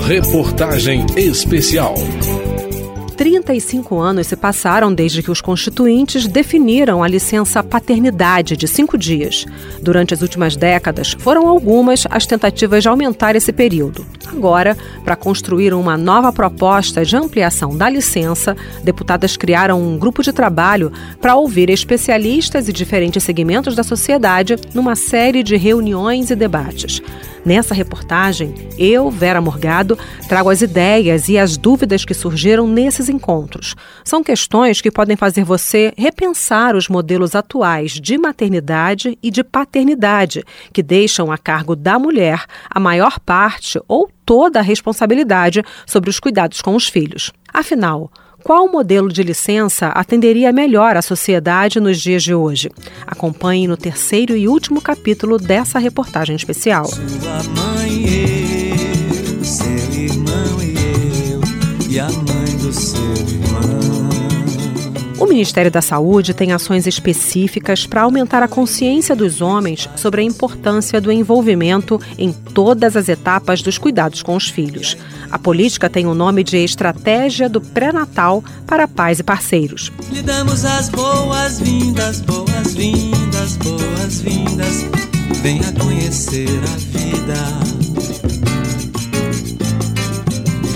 Reportagem Especial. 35 anos se passaram desde que os constituintes definiram a licença paternidade de cinco dias. Durante as últimas décadas, foram algumas as tentativas de aumentar esse período. Agora, para construir uma nova proposta de ampliação da licença, deputadas criaram um grupo de trabalho para ouvir especialistas e diferentes segmentos da sociedade numa série de reuniões e debates. Nessa reportagem, eu, Vera Morgado, trago as ideias e as dúvidas que surgiram nesses encontros. São questões que podem fazer você repensar os modelos atuais de maternidade e de paternidade, que deixam a cargo da mulher a maior parte ou toda a responsabilidade sobre os cuidados com os filhos. Afinal, qual modelo de licença atenderia melhor a sociedade nos dias de hoje? Acompanhe no terceiro e último capítulo dessa reportagem especial. Sua mãe e eu, seu irmão e eu, e a mãe do seu irmão. Ministério da Saúde tem ações específicas para aumentar a consciência dos homens sobre a importância do envolvimento em todas as etapas dos cuidados com os filhos. A política tem o nome de Estratégia do Pré-Natal para Pais e Parceiros. Lhe damos as boas-vindas, boas-vindas, boas-vindas. Venha conhecer a vida.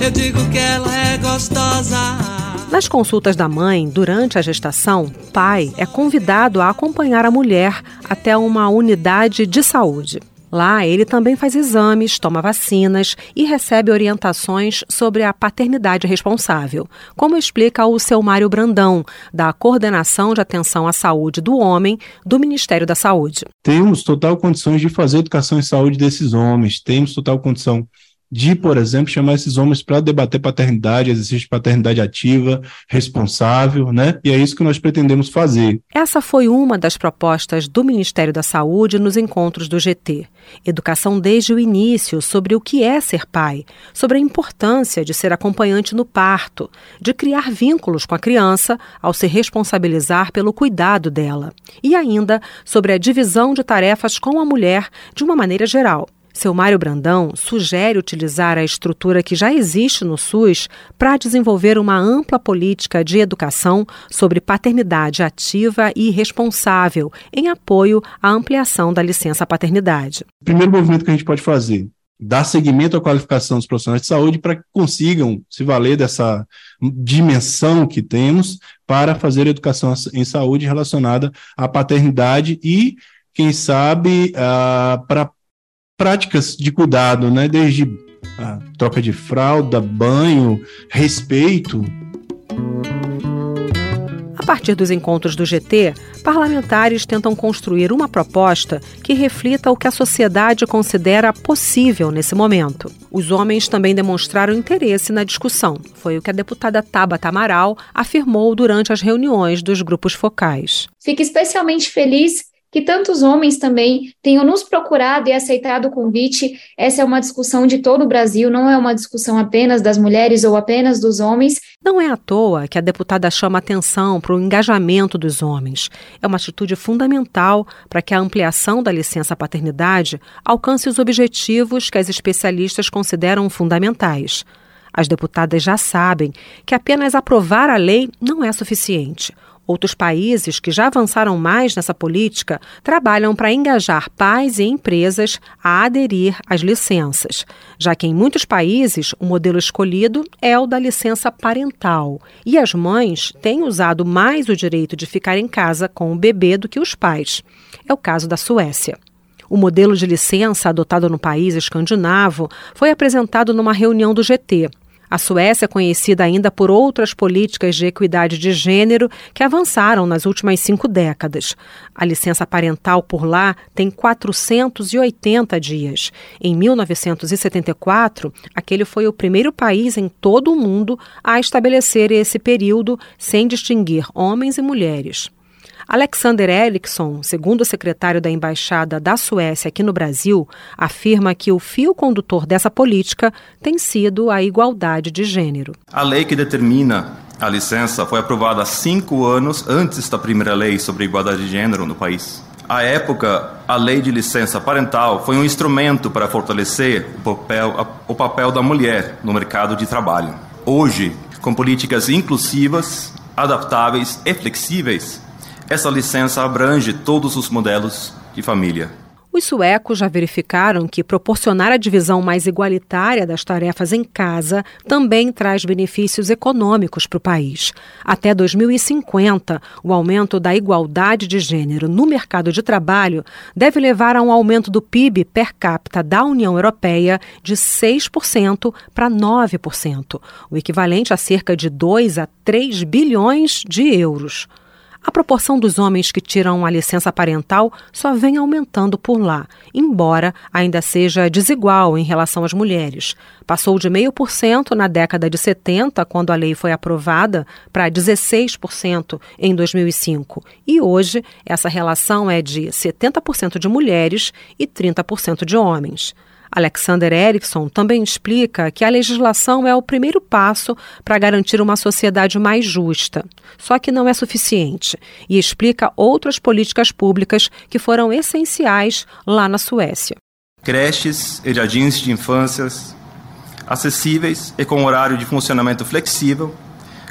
Eu digo que ela é gostosa. Nas consultas da mãe, durante a gestação, pai é convidado a acompanhar a mulher até uma unidade de saúde. Lá, ele também faz exames, toma vacinas e recebe orientações sobre a paternidade responsável, como explica o seu Mário Brandão, da Coordenação de Atenção à Saúde do Homem do Ministério da Saúde. Temos total condições de fazer educação em saúde desses homens, temos total condição de, por exemplo, chamar esses homens para debater paternidade, exercício de paternidade ativa, responsável, né? E é isso que nós pretendemos fazer. Essa foi uma das propostas do Ministério da Saúde nos encontros do GT. Educação desde o início sobre o que é ser pai, sobre a importância de ser acompanhante no parto, de criar vínculos com a criança ao se responsabilizar pelo cuidado dela, e ainda sobre a divisão de tarefas com a mulher de uma maneira geral seu Mário Brandão sugere utilizar a estrutura que já existe no SUS para desenvolver uma ampla política de educação sobre paternidade ativa e responsável, em apoio à ampliação da licença paternidade. O primeiro movimento que a gente pode fazer dar seguimento à qualificação dos profissionais de saúde para que consigam se valer dessa dimensão que temos para fazer educação em saúde relacionada à paternidade e, quem sabe, uh, para práticas de cuidado, né? Desde a troca de fralda, banho, respeito. A partir dos encontros do GT, parlamentares tentam construir uma proposta que reflita o que a sociedade considera possível nesse momento. Os homens também demonstraram interesse na discussão. Foi o que a deputada Tabata Amaral afirmou durante as reuniões dos grupos focais. Fico especialmente feliz que tantos homens também tenham nos procurado e aceitado o convite. Essa é uma discussão de todo o Brasil, não é uma discussão apenas das mulheres ou apenas dos homens. Não é à toa que a deputada chama atenção para o engajamento dos homens. É uma atitude fundamental para que a ampliação da licença paternidade alcance os objetivos que as especialistas consideram fundamentais. As deputadas já sabem que apenas aprovar a lei não é suficiente. Outros países que já avançaram mais nessa política trabalham para engajar pais e empresas a aderir às licenças, já que em muitos países o modelo escolhido é o da licença parental e as mães têm usado mais o direito de ficar em casa com o bebê do que os pais. É o caso da Suécia. O modelo de licença adotado no país escandinavo foi apresentado numa reunião do GT, a Suécia é conhecida ainda por outras políticas de equidade de gênero que avançaram nas últimas cinco décadas. A licença parental por lá tem 480 dias. Em 1974, aquele foi o primeiro país em todo o mundo a estabelecer esse período sem distinguir homens e mulheres. Alexander Eriksson, segundo secretário da Embaixada da Suécia aqui no Brasil, afirma que o fio condutor dessa política tem sido a igualdade de gênero. A lei que determina a licença foi aprovada cinco anos antes da primeira lei sobre igualdade de gênero no país. À época, a lei de licença parental foi um instrumento para fortalecer o papel, o papel da mulher no mercado de trabalho. Hoje, com políticas inclusivas, adaptáveis e flexíveis, essa licença abrange todos os modelos de família. Os suecos já verificaram que proporcionar a divisão mais igualitária das tarefas em casa também traz benefícios econômicos para o país. Até 2050, o aumento da igualdade de gênero no mercado de trabalho deve levar a um aumento do PIB per capita da União Europeia de 6% para 9%, o equivalente a cerca de 2 a 3 bilhões de euros. A proporção dos homens que tiram a licença parental só vem aumentando por lá, embora ainda seja desigual em relação às mulheres. Passou de 0,5% na década de 70, quando a lei foi aprovada, para 16% em 2005. E hoje, essa relação é de 70% de mulheres e 30% de homens. Alexander Erickson também explica que a legislação é o primeiro passo para garantir uma sociedade mais justa. Só que não é suficiente e explica outras políticas públicas que foram essenciais lá na Suécia. Creches e jardins de infâncias acessíveis e com horário de funcionamento flexível,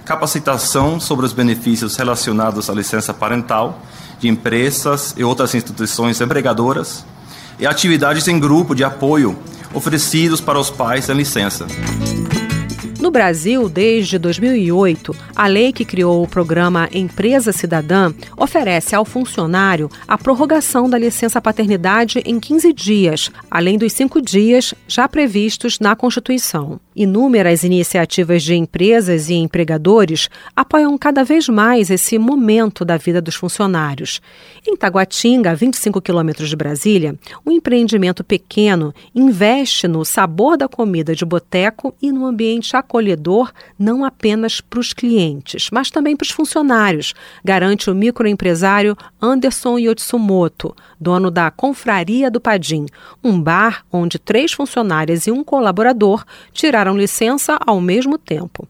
capacitação sobre os benefícios relacionados à licença parental de empresas e outras instituições empregadoras e atividades em grupo de apoio oferecidos para os pais sem licença. No Brasil, desde 2008, a lei que criou o programa Empresa Cidadã oferece ao funcionário a prorrogação da licença paternidade em 15 dias, além dos cinco dias já previstos na Constituição. Inúmeras iniciativas de empresas e empregadores apoiam cada vez mais esse momento da vida dos funcionários. Em Taguatinga, a 25 quilômetros de Brasília, um empreendimento pequeno investe no sabor da comida de boteco e no ambiente acolhedor não apenas para os clientes, mas também para os funcionários, garante o microempresário Anderson Yotsumoto, dono da Confraria do Padim, um bar onde três funcionárias e um colaborador tiraram licença ao mesmo tempo.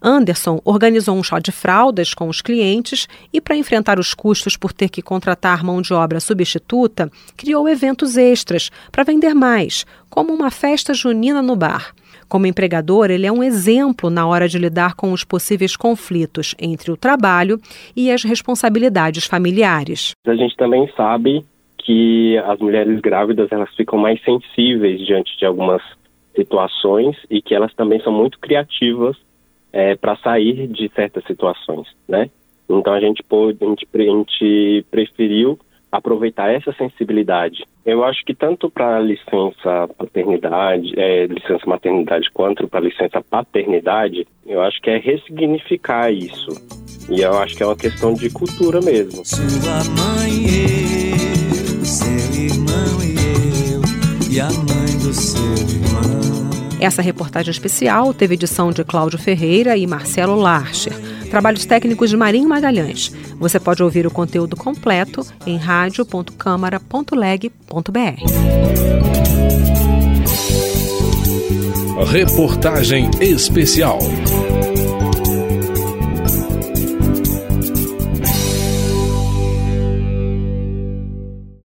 Anderson organizou um chá de fraldas com os clientes e, para enfrentar os custos por ter que contratar mão de obra substituta, criou eventos extras para vender mais, como uma festa junina no bar. Como empregador, ele é um exemplo na hora de lidar com os possíveis conflitos entre o trabalho e as responsabilidades familiares. A gente também sabe que as mulheres grávidas elas ficam mais sensíveis diante de algumas situações e que elas também são muito criativas é, para sair de certas situações, né? Então a gente a gente, a gente preferiu aproveitar essa sensibilidade. Eu acho que tanto para licença paternidade, é, licença maternidade, quanto para licença paternidade, eu acho que é ressignificar isso. E eu acho que é uma questão de cultura mesmo. Sua mãe e eu, seu irmão e eu, e a mãe do seu irmão. Essa reportagem especial teve edição de Cláudio Ferreira e Marcelo Larcher. Trabalhos técnicos de Marinho Magalhães. Você pode ouvir o conteúdo completo em radio.câmara.leg.br. Reportagem especial.